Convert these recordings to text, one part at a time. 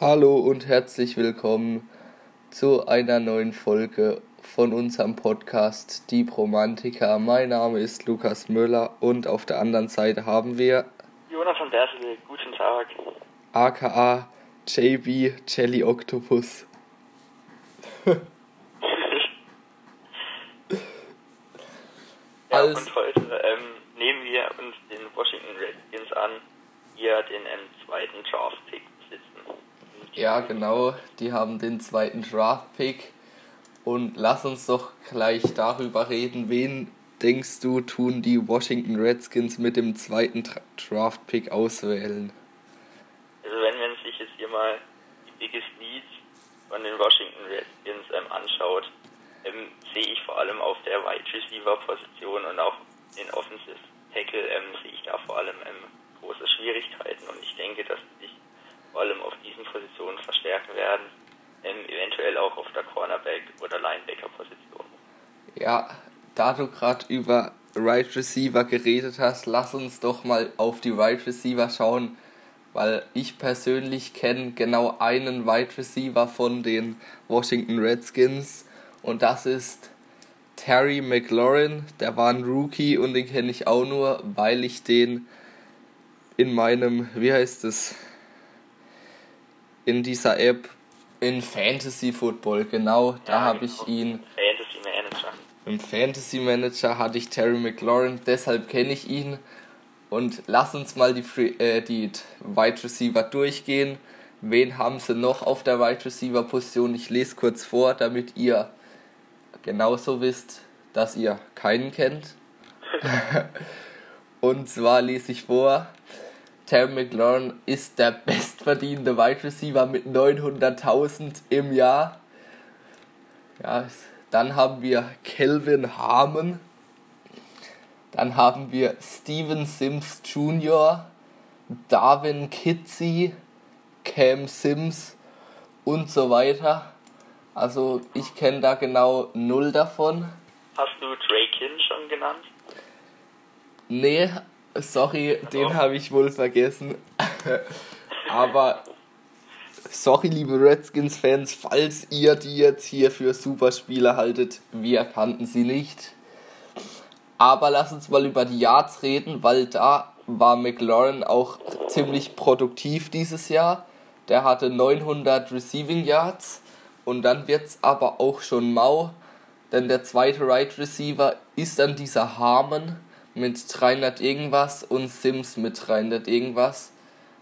Hallo und herzlich willkommen zu einer neuen Folge von unserem Podcast Die Romantiker. Mein Name ist Lukas Müller und auf der anderen Seite haben wir Jonathan Bersele, guten Tag. aka JB Jelly Octopus. Ja, Als- und heute ähm, nehmen wir uns den Washington Redskins an, ja den ähm, zweiten besitzen. Ja, genau, die haben den zweiten Draft-Pick. Und lass uns doch gleich darüber reden, wen denkst du, tun die Washington Redskins mit dem zweiten Draft-Pick auswählen? Also wenn man sich jetzt hier mal die Biggest Needs von den Washington Redskins ähm, anschaut, ähm, sehe ich vor allem auf der Wide Receiver Position und auch den Offensive Tackle ähm, sehe ich da vor allem ähm, große Schwierigkeiten und ich denke, dass sich vor allem auf diesen Positionen verstärken werden, ähm, eventuell auch auf der Cornerback oder Linebacker Position. Ja, da du gerade über Right Receiver geredet hast, lass uns doch mal auf die Right Receiver schauen, weil ich persönlich kenne genau einen Wide Receiver von den Washington Redskins und das ist Terry McLaurin, der war ein Rookie und den kenne ich auch nur, weil ich den in meinem, wie heißt es, in dieser App in Fantasy Football, genau, da Ja, habe genau. ich ihn Fantasy Manager. im Fantasy Manager hatte ich Terry McLaurin, deshalb kenne ich ihn. Und lass uns mal die, Free, äh, die Wide Receiver durchgehen. Wen haben sie noch auf der Wide Receiver Position? Ich lese kurz vor, damit ihr genauso wisst, dass ihr keinen kennt. Und zwar lese ich vor, Terry McLaurin ist der bestverdienende Wide Receiver mit 900.000 im Jahr. Ja, dann haben wir Kelvin Harmon. Dann haben wir Steven Sims Jr., Darwin Kitzi, Cam Sims und so weiter. Also ich kenne da genau null davon. Hast du Drake Hill schon genannt? Nee, sorry, den habe ich wohl vergessen. Aber sorry, liebe Redskins-Fans, falls ihr die jetzt hier für Superspieler haltet, wir kannten sie nicht. Aber lass uns mal über die Yards reden, weil da war McLaurin auch ziemlich produktiv dieses Jahr. Der hatte 900 Receiving Yards und dann wird's aber auch schon mau, denn der zweite Right Receiver ist dann dieser Harmon mit 300 irgendwas und Sims mit 300 irgendwas.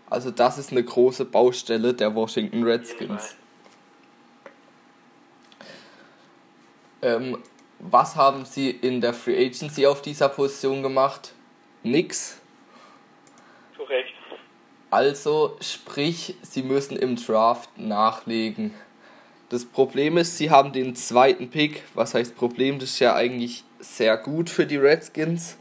Also das ist eine große Baustelle der Washington Redskins. Ähm, was haben sie in der Free Agency auf dieser Position gemacht? Nix. Korrekt. Also sprich, sie müssen im Draft nachlegen. Das Problem ist, sie haben den zweiten Pick. Was heißt Problem? Das ist ja eigentlich sehr gut für die Redskins.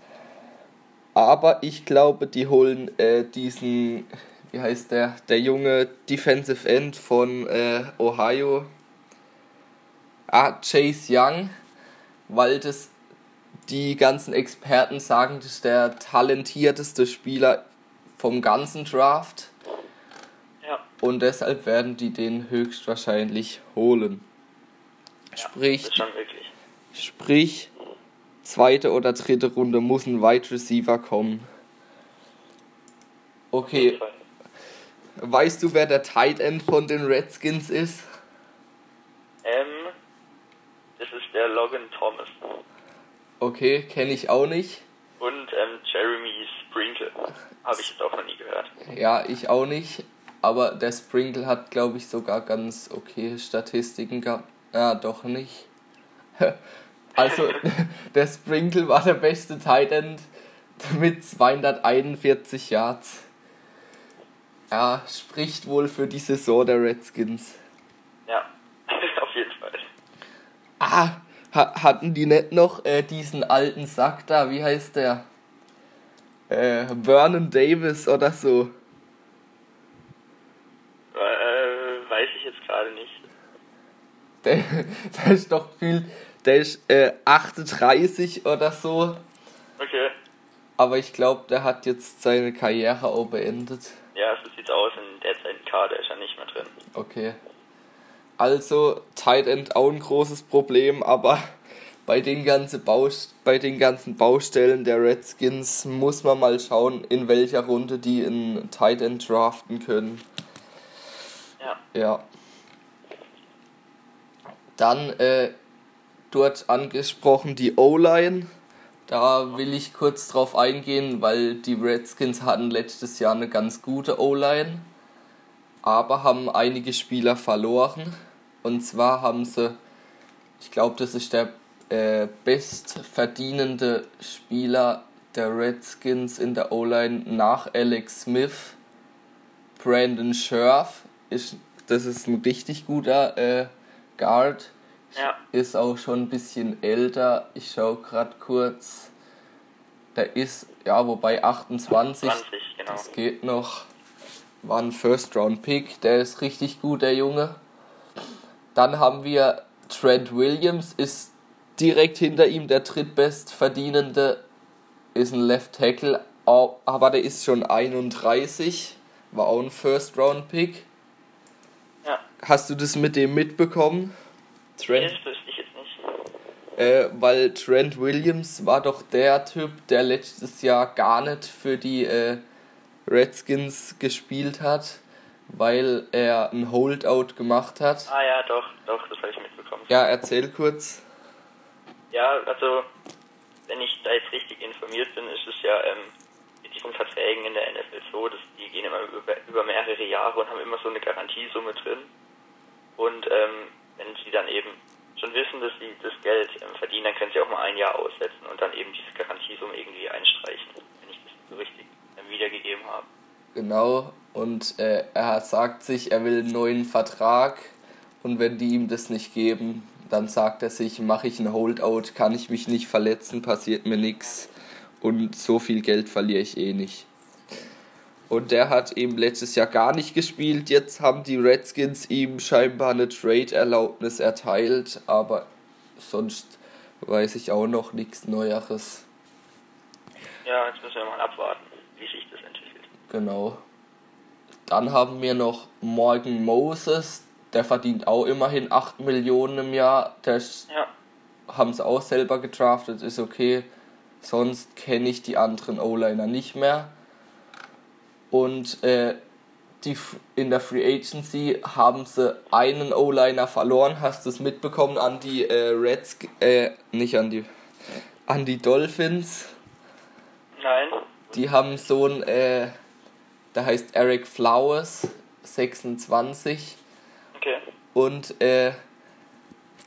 Aber ich glaube, die holen äh, diesen, wie heißt der, der junge Defensive End von äh, Ohio. Ah, Chase Young, weil das die ganzen Experten sagen, das ist der talentierteste Spieler vom ganzen Draft. Ja. Und deshalb werden die den höchstwahrscheinlich holen. Sprich, schon wirklich. sprich, zweite oder dritte Runde muss ein Wide Receiver kommen. Okay, weißt du, wer der Tight End von den Redskins ist? Ähm, das ist der Logan Thomas. Okay, kenne ich auch nicht. Und ähm, Jeremy Sprinkle. Habe ich jetzt auch noch nie gehört. Ja, ich auch nicht. Aber der Sprinkle hat, glaube ich, sogar ganz okay Statistiken gehabt. Ja, doch nicht. Also, der Sprinkle war der beste Tight End mit 241 Yards. Ja, spricht wohl für die Saison der Redskins. Ja, auf jeden Fall. Ah, ha hatten die nicht noch äh, diesen alten Sack da? Wie heißt der? Äh, Vernon Davis oder so. Äh, weiß ich jetzt gerade nicht. Der, der ist doch viel. Der ist äh, 38 oder so. Okay. Aber ich glaube, der hat jetzt seine Karriere auch beendet. Ja, so sieht's aus. In der Zeit Kader ist er nicht mehr drin. Okay. Also, Tight End auch ein großes Problem, aber bei den, ganzen Baust bei den ganzen Baustellen der Redskins muss man mal schauen, in welcher Runde die in Tight End draften können. Ja. Ja. Dann äh, dort angesprochen die O-Line. Da will ich kurz drauf eingehen, weil die Redskins hatten letztes Jahr eine ganz gute O-Line, aber haben einige Spieler verloren. Und zwar haben sie, ich glaube, das ist der äh, bestverdienende Spieler der Redskins in der O-Line nach Alex Smith. Brandon Scherf ist, das ist ein richtig guter äh, Guard. Ja. Ist auch schon ein bisschen älter. Ich schaue gerade kurz. Der ist, ja, wobei 28. 20, genau. Das geht noch. War ein First-Round-Pick. Der ist richtig gut, der Junge. Dann haben wir Trent Williams, ist direkt hinter ihm der drittbest verdienende. Ist ein Left Tackle, aber der ist schon 31. War auch ein First-Round-Pick. Ja. Hast du das mit dem mitbekommen? Trent Das wüsste ich jetzt nicht. äh, weil Trent Williams war doch der Typ, der letztes Jahr gar nicht für die äh, Redskins gespielt hat, weil er ein Holdout gemacht hat. Ah ja, doch, doch, das habe ich mitbekommen. Ja, erzähl kurz. Ja, also, wenn ich da jetzt richtig informiert bin, ist es ja ähm, mit diesen Verträgen in der NFL so, dass die gehen immer über, über mehrere Jahre und haben immer so eine Garantiesumme drin. Und ähm, wenn sie dann eben schon wissen, dass sie das Geld ähm, verdienen, dann können sie auch mal ein Jahr aussetzen und dann eben diese Garantiesumme irgendwie einstreichen, wenn ich das so richtig ähm, wiedergegeben habe. Genau, und äh, er sagt sich, er will einen neuen Vertrag und wenn die ihm das nicht geben, dann sagt er sich, mache ich einen Holdout, kann ich mich nicht verletzen, passiert mir nichts und so viel Geld verliere ich eh nicht. Und der hat eben letztes Jahr gar nicht gespielt. Jetzt haben die Redskins ihm scheinbar eine Trade-Erlaubnis erteilt, aber sonst weiß ich auch noch nichts Neueres. Ja, jetzt müssen wir mal abwarten, wie sich das entwickelt. Genau. Dann haben wir noch Morgan Moses, der verdient auch immerhin 8 Millionen im Jahr. Der Ja, haben sie auch selber gedraftet, ist okay. Sonst kenne ich die anderen O-Liner nicht mehr. Und äh, die, in der Free Agency haben sie einen O-Liner verloren. Hast du es mitbekommen an die äh, Reds, äh, nicht an die, an die Dolphins? nein, Die haben so einen, äh, der heißt Eric Flowers, 26. okay. Und äh,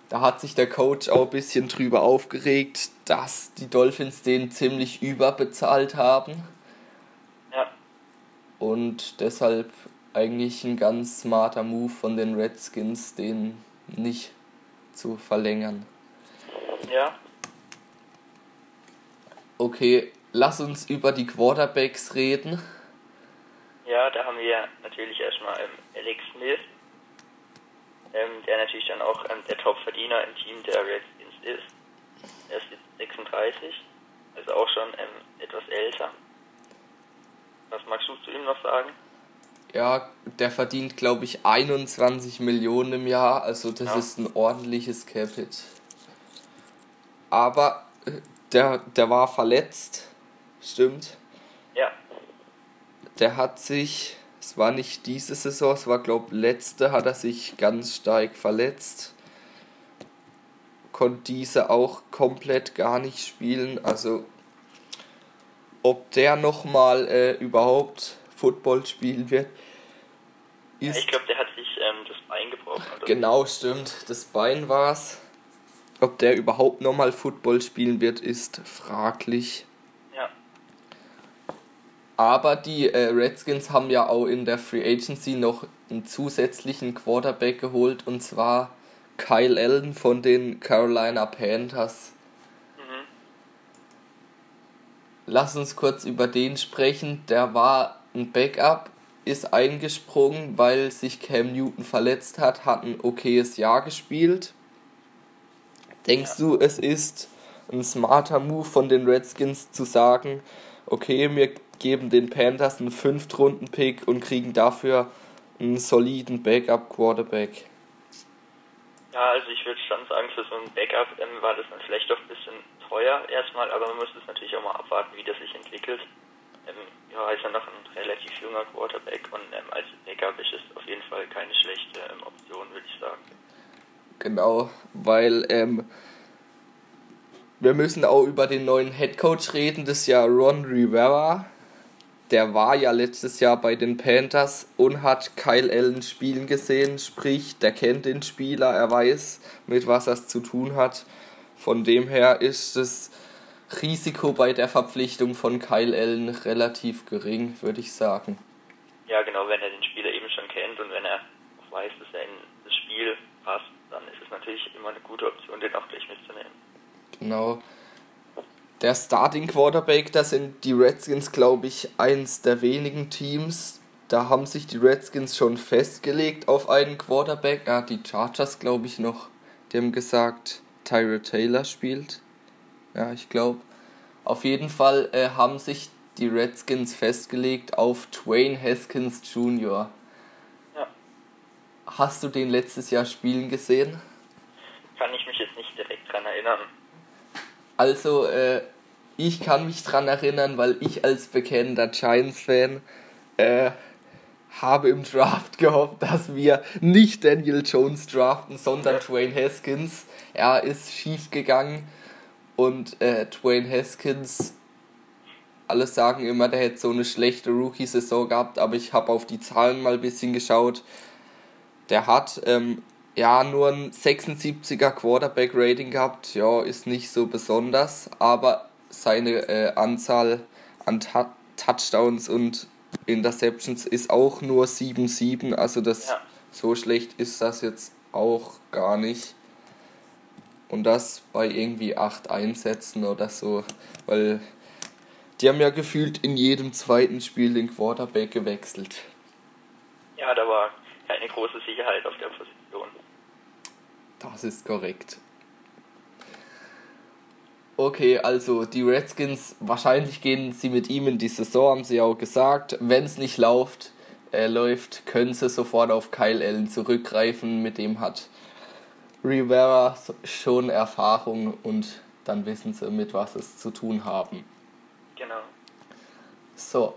da hat sich der Coach auch ein bisschen drüber aufgeregt, dass die Dolphins den ziemlich überbezahlt haben. Und deshalb eigentlich ein ganz smarter Move von den Redskins, den nicht zu verlängern. ja, Okay, lass uns über die Quarterbacks reden. Ja, da haben wir natürlich erstmal ähm, Alex Smith, ähm, der natürlich dann auch ähm, der Top-Verdiener im Team der Redskins ist. Er ist jetzt 36, also auch schon ähm, etwas älter. Was magst du zu ihm noch sagen? Ja, der verdient, glaube ich, 21 Millionen im Jahr, also das Ja. ist ein ordentliches Capit. Aber äh, der, der war verletzt, stimmt. Ja, Der hat sich, es war nicht diese Saison, es war, glaube letzte, hat er sich ganz stark verletzt. Konnte diese auch komplett gar nicht spielen, also ob der nochmal äh, überhaupt Football spielen wird, ist ich glaube, der hat sich ähm, das Bein gebrochen. Oder? Genau, stimmt. Das Bein war's. Ob der überhaupt nochmal Football spielen wird, ist fraglich. Ja, Aber die äh, Redskins haben ja auch in der Free Agency noch einen zusätzlichen Quarterback geholt und zwar Kyle Allen von den Carolina Panthers. Lass uns kurz über den sprechen. Der war ein Backup, ist eingesprungen, weil sich Cam Newton verletzt hat, hat ein okayes Jahr gespielt. Denkst du, es ist ein smarter Move von den Redskins zu sagen, okay, wir geben den Panthers einen Fünftrunden-Pick und kriegen dafür einen soliden Backup-Quarterback. Ja, also ich würde schon sagen, für so ein Backup ähm, war das dann vielleicht doch ein bisschen teuer erstmal, aber man muss es natürlich auch mal abwarten, wie das sich entwickelt. Ähm, ja, ist ja noch ein relativ junger Quarterback und ähm, als Backup ist es auf jeden Fall keine schlechte ähm, Option, würde ich sagen. Genau, weil ähm, wir müssen auch über den neuen Headcoach reden, das ist ja Ron Rivera. Der war ja letztes Jahr bei den Panthers und hat Kyle Allen spielen gesehen, sprich, der kennt den Spieler, er weiß, mit was er es zu tun hat. Von dem her ist das Risiko bei der Verpflichtung von Kyle Allen relativ gering, würde ich sagen. Ja, genau, wenn er den Spieler eben schon kennt und wenn er auch weiß, dass er in das Spiel passt, dann ist es natürlich immer eine gute Option, den auch gleich mitzunehmen. Genau. Der Starting Quarterback, das sind die Redskins, glaube ich, eins der wenigen Teams. Da haben sich die Redskins schon festgelegt auf einen Quarterback. Ja, die Chargers, glaube ich, noch. Die haben gesagt, Tyra Taylor spielt. Ja, ich glaube. Auf jeden Fall äh, haben sich die Redskins festgelegt auf Twain Haskins Jr. Ja. Hast du den letztes Jahr spielen gesehen? Kann ich mich jetzt nicht direkt dran erinnern. Also, äh, ich kann mich dran erinnern, weil ich als bekennender Giants-Fan äh, habe im Draft gehofft, dass wir nicht Daniel Jones draften, sondern Dwayne Haskins. Er ist schief gegangen und äh, Dwayne Haskins, alle sagen immer, der hätte so eine schlechte Rookie-Saison gehabt, aber ich habe auf die Zahlen mal ein bisschen geschaut. Der hat ähm, ja, nur ein 76er Quarterback-Rating gehabt. Ja, ist nicht so besonders, aber seine äh, Anzahl an Ta Touchdowns und Interceptions ist auch nur 7-7. Also das Ja. so schlecht ist das jetzt auch gar nicht. Und das bei irgendwie 8 Einsätzen oder so. Weil die haben ja gefühlt in jedem zweiten Spiel den Quarterback gewechselt. Ja, da war keine große Sicherheit auf der Position. Das ist korrekt. Okay, also die Redskins, wahrscheinlich gehen sie mit ihm in die Saison, haben sie auch gesagt. Wenn es nicht läuft, äh, läuft, können sie sofort auf Kyle Allen zurückgreifen. Mit dem hat Rivera schon Erfahrung und dann wissen sie, mit was es zu tun haben. Genau. So.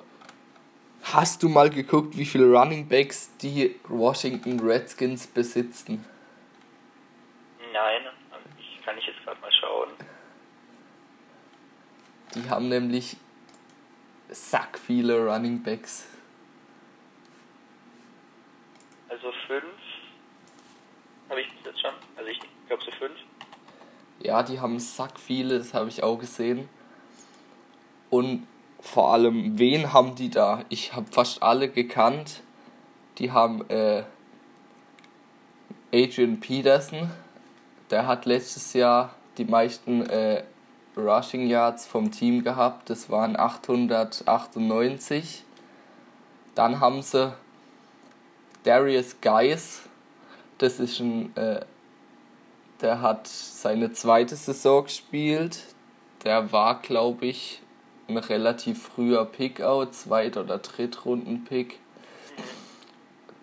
Hast du mal geguckt, wie viele Running Backs die Washington Redskins besitzen? Nein, ich kann ich jetzt gerade mal schauen. Die haben nämlich sack viele Running Backs. Also fünf habe ich bis jetzt schon. Also ich glaube so fünf. Ja, die haben sack viele, das habe ich auch gesehen. Und vor allem, wen haben die da? Ich habe fast alle gekannt. Die haben äh, Adrian Peterson, der hat letztes Jahr die meisten äh, Rushing Yards vom Team gehabt. Das waren 898. Dann haben sie Darius Geis. Das ist ein, äh, der hat seine zweite Saison gespielt. Der war, glaube ich, ein relativ früher Pickout, Zweit- oder Drittrunden-Pick.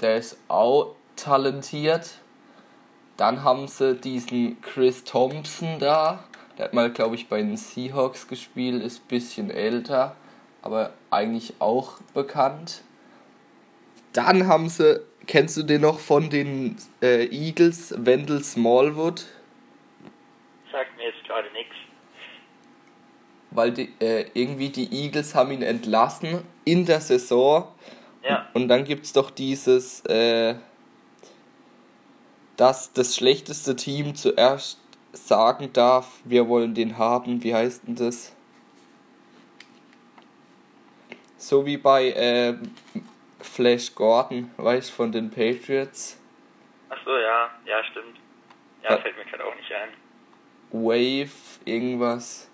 Der ist auch talentiert. Dann haben sie diesen Chris Thompson da. Der hat mal, glaube ich, bei den Seahawks gespielt, ist ein bisschen älter, aber eigentlich auch bekannt. Dann haben sie, kennst du den noch von den äh, Eagles, Wendell Smallwood? Sagt mir jetzt gerade nichts. Weil die, äh, irgendwie die Eagles haben ihn entlassen in der Saison. Ja, Und dann gibt es doch dieses, äh, dass das schlechteste Team zuerst sagen darf, wir wollen den haben. Wie heißt denn das? So wie bei äh, Flash Gordon, weißt du, von den Patriots. ach so, ja, ja, stimmt. Ja, Ja. fällt mir gerade auch nicht ein. Wave, irgendwas.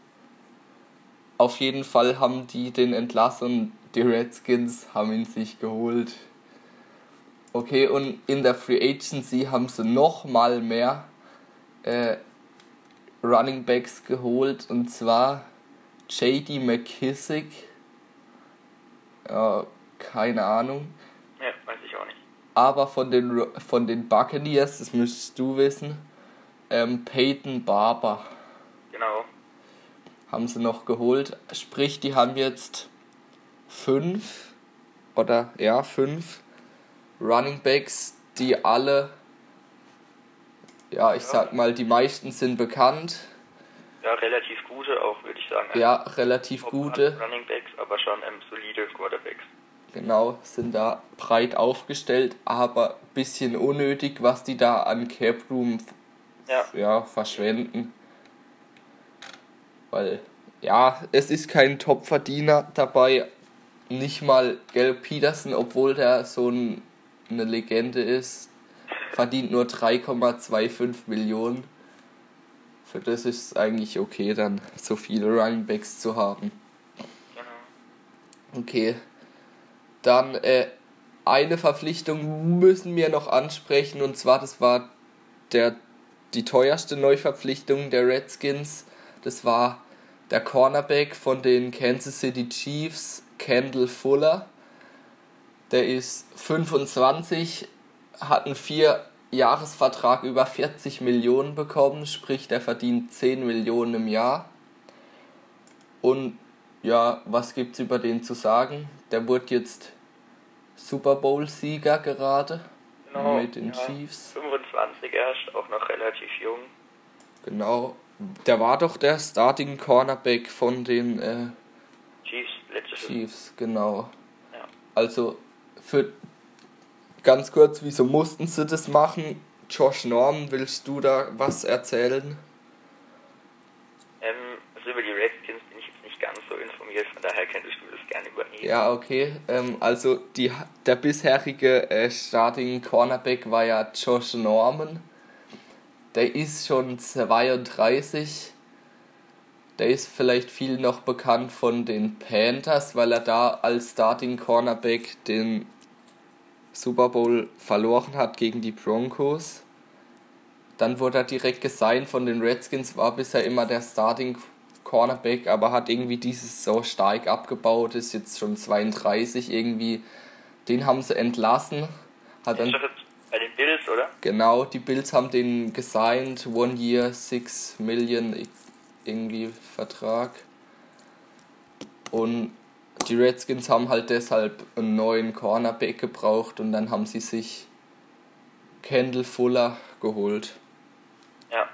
Auf jeden Fall haben die den entlassen. Die Redskins haben ihn sich geholt. Okay, und in der Free Agency haben sie noch mal mehr äh, Running Backs geholt. Und zwar JD McKissick. Ja, keine Ahnung. Ja, weiß ich auch nicht. Aber von den, von den Buccaneers, das müsstest du wissen, ähm, Peyton Barber. Genau. Haben sie noch geholt. Sprich, die haben jetzt fünf oder ja, fünf Running Backs, die alle, ja, ich sag mal, die meisten sind bekannt. Ja, relativ gute auch, würde ich sagen. Ja, relativ Top gute. Running Backs, aber schon ähm, solide Quarterbacks. Genau, sind da breit aufgestellt, aber bisschen unnötig, was die da an Cap Room Ja. ja, verschwenden. Weil, ja, es ist kein Top-Verdiener dabei. Nicht mal Gil Peterson, obwohl der so ein, eine Legende ist, verdient nur 3,25 Millionen. Für das ist es eigentlich okay, dann so viele Running Backs zu haben. Genau. Okay. Dann äh, eine Verpflichtung müssen wir noch ansprechen und zwar das war der die teuerste Neuverpflichtung der Redskins. Das war der Cornerback von den Kansas City Chiefs, Kendall Fuller. Der ist 25, hat einen vier Jahresvertrag über 40 Millionen bekommen, sprich der verdient 10 Millionen im Jahr. Und ja, was gibt's über den zu sagen? Der wurde jetzt Super Bowl-Sieger gerade Genau, mit den ja. Chiefs. 25 erst, auch noch relativ jung. Genau. Der war doch der Starting Cornerback von den äh, Chiefs, letzte Saison. Chiefs, genau. Ja. Also für ganz kurz, wieso mussten sie das machen? Josh Norman, willst du da was erzählen? Ähm, also über die Redskins bin ich jetzt nicht ganz so informiert, von daher könntest du das gerne übernehmen. Ja, okay. Ähm, also die, der bisherige äh, Starting Cornerback war ja Josh Norman. Der ist schon 32. Der ist vielleicht viel noch bekannt von den Panthers, weil er da als Starting Cornerback den Super Bowl verloren hat gegen die Broncos. Dann wurde er direkt gesigned von den Redskins, war bisher immer der Starting Cornerback, aber hat irgendwie dieses so stark abgebaut, ist jetzt schon 32 irgendwie. Den haben sie entlassen. Hat dann bei den Bills, oder? Genau, die Bills haben den gesigned, one year, 6 Million irgendwie Vertrag. Und die Redskins haben halt deshalb einen neuen Cornerback gebraucht und dann haben sie sich Kendall Fuller geholt. Ja.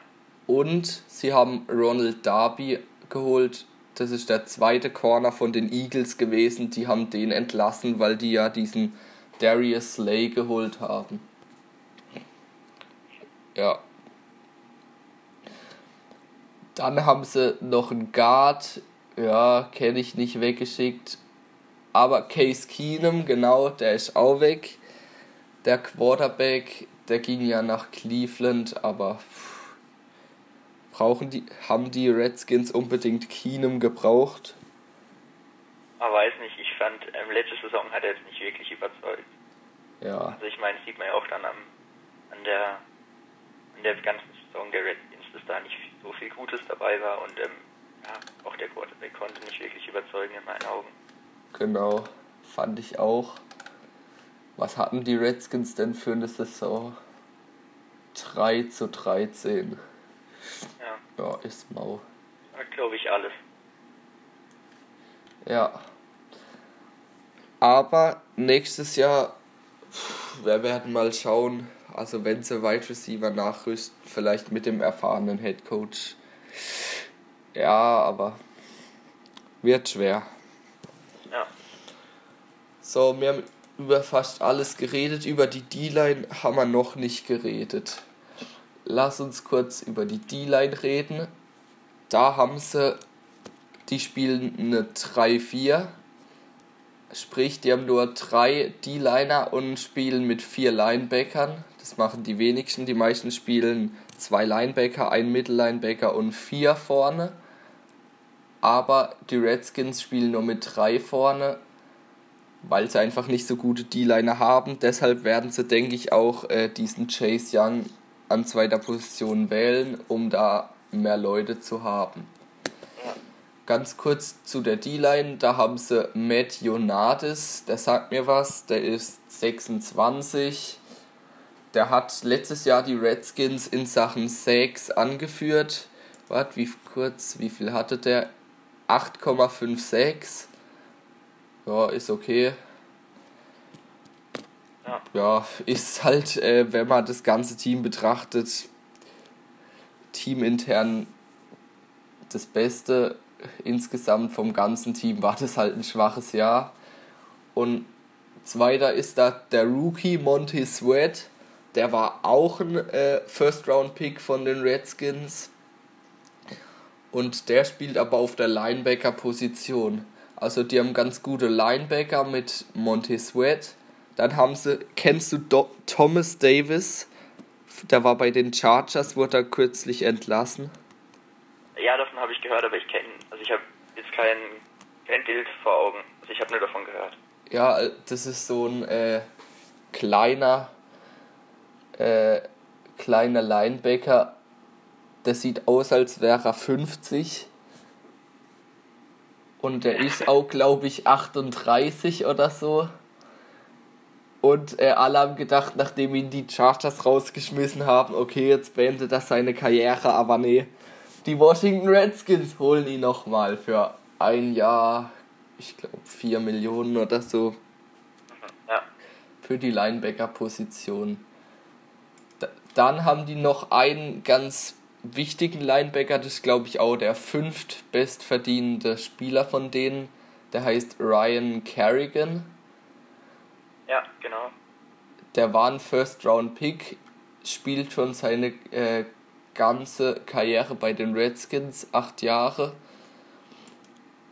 Und sie haben Ronald Darby geholt. Das ist der zweite Corner von den Eagles gewesen. Die haben den entlassen, weil die ja diesen Darius Slay geholt haben. Ja. Dann haben sie noch einen Guard. Ja, kenne ich nicht weggeschickt. Aber Case Keenum, genau, der ist auch weg. Der Quarterback, der ging ja nach Cleveland, aber pff, brauchen die, haben die Redskins unbedingt Keenum gebraucht? Man weiß nicht, ich fand, ähm, letzte Saison hat er jetzt nicht wirklich überzeugt. Ja, Also ich meine, sieht man ja auch dann am, an der an der ganzen Saison der Redskins, dass da nicht so viel Gutes dabei war und ähm, ja, auch der Quarterback konnte nicht wirklich überzeugen in meinen Augen. genau, fand ich auch. Was hatten die Redskins denn für eine Saison? 3 zu 13. Ja, Ja, ist mau. glaube ich alles. Ja. Aber nächstes Jahr, wir werden mal schauen. Also wenn sie Wide Receiver nachrüsten, vielleicht mit dem erfahrenen Head Coach. Ja, aber wird schwer. Ja, So, wir haben über fast alles geredet. Über die D-Line haben wir noch nicht geredet. Lass uns kurz über die D-Line reden. Da haben sie, die spielen eine 3-4. Sprich, die haben nur drei D-Liner und spielen mit vier Linebackern. Das machen die wenigsten. Die meisten spielen zwei Linebacker, ein Mittellinebacker und vier vorne. Aber die Redskins spielen nur mit drei vorne, weil sie einfach nicht so gute D-Liner haben. Deshalb werden sie, denke ich, auch äh, diesen Chase Young an zweiter Position wählen, um da mehr Leute zu haben. ganz kurz zu der D-Line. Da haben sie Matt Jonadis, der sagt mir was, der ist 26. Der hat letztes Jahr die Redskins in Sachen Sacks angeführt. Warte, wie kurz, wie viel hatte der? 8,56. Ja, ist okay. Ja. ja, ist halt, äh, wenn man das ganze Team betrachtet, teamintern das Beste. Insgesamt vom ganzen Team war das halt ein schwaches Jahr. Und zweiter ist da der Rookie Monty Sweat. Der war auch ein äh, First-Round-Pick von den Redskins. Und der spielt aber auf der Linebacker-Position. Also die haben ganz gute Linebacker mit Monty Sweat. Dann haben sie, kennst du Do Thomas Davis? Der war bei den Chargers, wurde er kürzlich entlassen. Ja, davon habe ich gehört, aber ich kenne, also ich habe jetzt kein, kein Bild vor Augen. Also ich habe nur davon gehört. Ja, das ist so ein äh, kleiner, äh, kleiner Linebacker. Der sieht aus, als wäre er 50. Und der ist auch, glaube ich, 38 oder so. Und äh, alle haben gedacht, nachdem ihn die Chargers rausgeschmissen haben, okay, jetzt beendet er seine Karriere, aber nee. Die Washington Redskins holen ihn nochmal für ein Jahr, ich glaube 4 Millionen oder so. Ja. Für die Linebacker-Position. Dann haben die noch einen ganz wichtigen Linebacker, das ist glaube ich auch der fünft bestverdienende Spieler von denen. Der heißt Ryan Kerrigan. Ja, genau. Der war ein First-Round-Pick, spielt schon seine äh, ganze Karriere bei den Redskins, acht Jahre.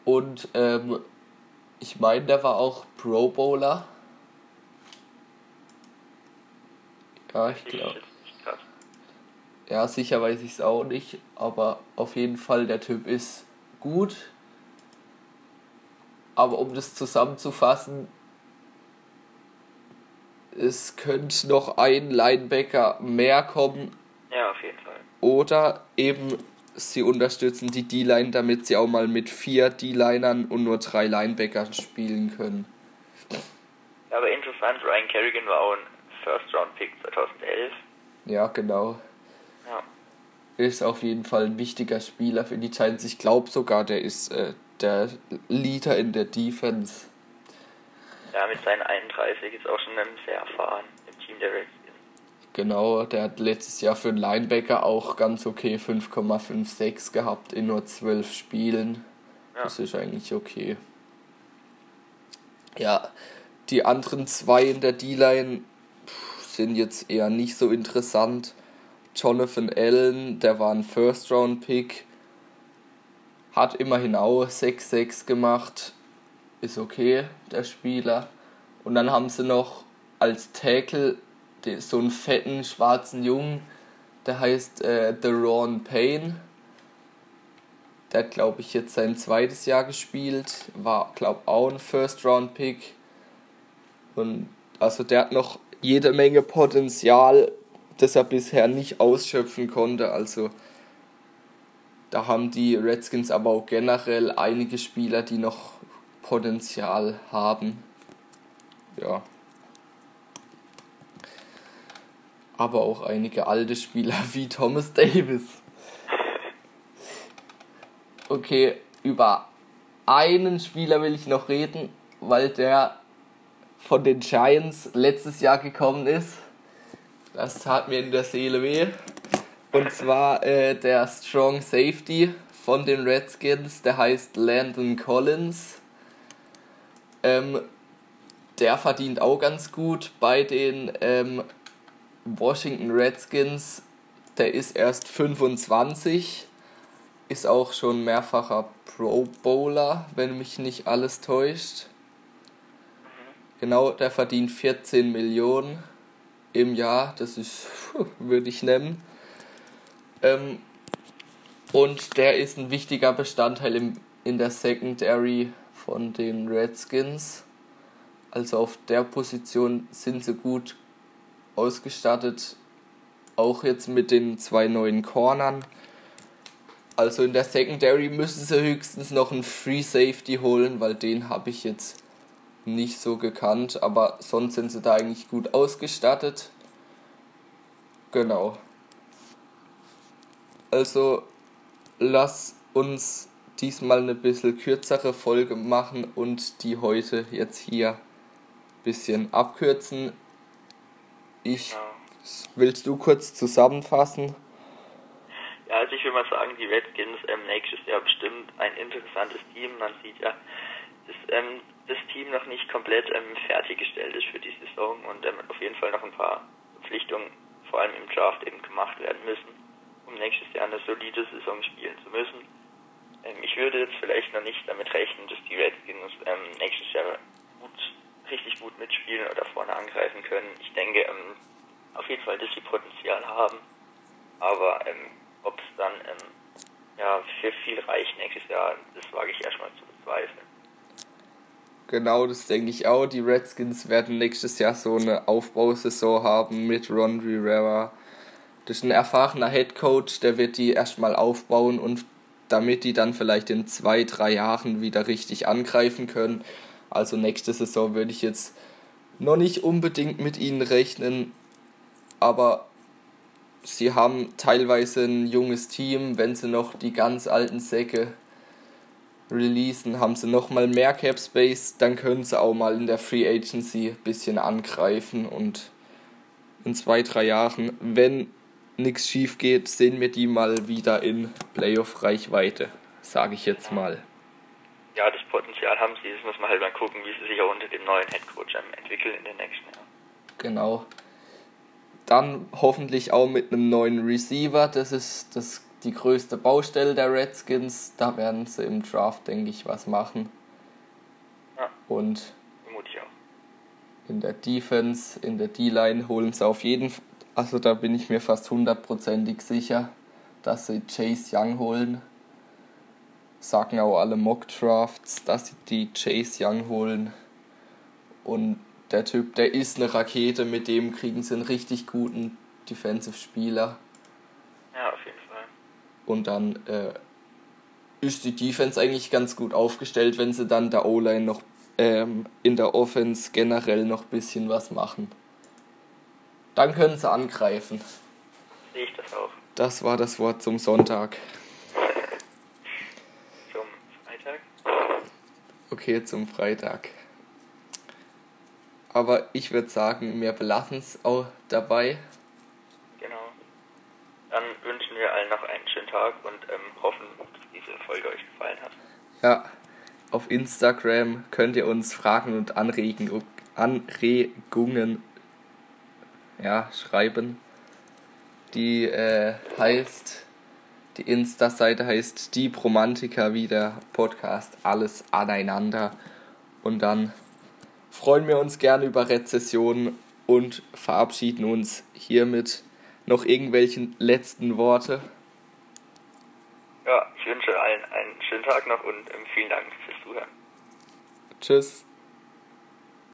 Und ähm, ich meine, der war auch Pro Bowler. Ja, ich glaube. Ja, sicher weiß ich es auch nicht, aber auf jeden Fall, der Typ ist gut. Aber um das zusammenzufassen, es könnte noch ein Linebacker mehr kommen. Ja, auf jeden Fall. Oder eben sie unterstützen die D-Line, damit sie auch mal mit vier D-Linern und nur drei Linebackern spielen können. Ja, aber interessant, Ryan Kerrigan war auch ein First-Round-Pick 2011. Ja, genau. Ja. Ist auf jeden Fall ein wichtiger Spieler für die Giants. Ich glaube sogar, der ist äh, der Leader in der Defense. Ja, mit seinen 31 ist auch schon sehr erfahren im Team der Redskins. Genau, der hat letztes Jahr für einen Linebacker auch ganz okay 5,56 gehabt in nur 12 Spielen. Ja. Das ist eigentlich okay. Ja, die anderen zwei in der D-Line sind jetzt eher nicht so interessant. Jonathan Allen, der war ein First-Round-Pick, hat immerhin auch 6-6 gemacht. Ist okay, der Spieler. Und dann haben sie noch als Tackle so einen fetten schwarzen Jungen, der heißt äh, The Ron Payne. Der hat, glaube ich, jetzt sein zweites Jahr gespielt. War, glaube ich, auch ein First-Round-Pick. Und also der hat noch jede Menge Potenzial, das er bisher nicht ausschöpfen konnte. Also da haben die Redskins aber auch generell einige Spieler, die noch Potenzial haben. Ja. Aber auch einige alte Spieler wie Thomas Davis. Okay, über einen Spieler will ich noch reden, weil der von den Giants letztes Jahr gekommen ist. Das tat mir in der Seele weh. Und zwar äh, der Strong Safety von den Redskins, der heißt Landon Collins. Ähm, der verdient auch ganz gut bei den ähm, Washington Redskins. Der ist erst 25, ist auch schon mehrfacher Pro Bowler, wenn mich nicht alles täuscht. Genau, der verdient 14 Millionen im Jahr, das ist, würde ich nennen. Ähm, und der ist ein wichtiger Bestandteil im, in der Secondary von den Redskins. Also auf der Position sind sie gut ausgestattet. Auch jetzt mit den zwei neuen Cornern. Also in der Secondary müssen sie höchstens noch einen Free Safety holen, weil den habe ich jetzt nicht so gekannt. Aber sonst sind sie da eigentlich gut ausgestattet. Genau. Also lass uns diesmal eine bisschen kürzere Folge machen und die heute jetzt hier ein bisschen abkürzen. Ich willst du kurz zusammenfassen? Ja, also ich würde mal sagen, die Redskins ähm, nächstes Jahr bestimmt ein interessantes Team. Man sieht ja, dass ähm, das Team noch nicht komplett ähm, fertiggestellt ist für die Saison und ähm, auf jeden Fall noch ein paar Verpflichtungen, vor allem im Draft, eben gemacht werden müssen, um nächstes Jahr eine solide Saison spielen zu müssen. Ähm, ich würde jetzt vielleicht noch nicht damit rechnen, dass die Redskins ähm, nächstes Jahr gut, richtig gut mitspielen oder vorne angreifen können. Ich denke ähm, auf jeden Fall, dass sie Potenzial haben, aber ähm, ob es dann ja, für viel reicht nächstes Jahr, das wage ich erstmal zu bezweifeln. Genau, das denke ich auch. Die Redskins werden nächstes Jahr so eine Aufbausaison haben mit Ron Rivera. Das ist ein erfahrener Head Coach, der wird die erstmal aufbauen und damit die dann vielleicht in zwei, drei Jahren wieder richtig angreifen können. Also nächste Saison würde ich jetzt noch nicht unbedingt mit ihnen rechnen, aber sie haben teilweise ein junges Team, wenn sie noch die ganz alten Säcke releasen, haben sie nochmal mehr Cap Space, dann können sie auch mal in der Free Agency ein bisschen angreifen und in zwei, drei Jahren, wenn nichts schief geht, sehen wir die mal wieder in Playoff-Reichweite, sage ich jetzt mal. Ja, das Potenzial haben sie, das muss man halt mal gucken, wie sie sich auch unter dem neuen Headcoach entwickeln in den nächsten Jahren. Genau. Dann hoffentlich auch mit einem neuen Receiver, das ist das die größte Baustelle der Redskins. Da werden sie im Draft, denke ich, was machen. Ja. Und in der Defense, in der D-Line holen sie auf jeden Fall, also da bin ich mir fast hundertprozentig sicher, dass sie Chase Young holen. Sagen auch alle Mock Drafts, dass sie die Chase Young holen. Und der Typ, der ist eine Rakete, mit dem kriegen sie einen richtig guten Defensive-Spieler. Ja, auf jeden Fall. Und dann äh, ist die Defense eigentlich ganz gut aufgestellt, wenn sie dann der O-Line noch ähm, in der Offense generell noch ein bisschen was machen. Dann können sie angreifen. Sehe ich das auch. Das war das Wort zum Sonntag. Zum Freitag. Okay, zum Freitag. Aber ich würde sagen, wir belassen es auch dabei. Genau. Dann wünschen wir allen noch einen schönen Tag und ähm, hoffen, dass diese Folge euch gefallen hat. Ja, auf Instagram könnt ihr uns Fragen und Anregen, Anregungen ja, schreiben. Die äh, heißt, die Insta-Seite heißt Die Bromantiker, wie der Podcast, alles aneinander. Und dann freuen wir uns gerne über Rezessionen und verabschieden uns hiermit noch irgendwelchen letzten Worte. Wünsche allen einen schönen Tag noch und ähm, vielen Dank fürs Zuhören. Tschüss.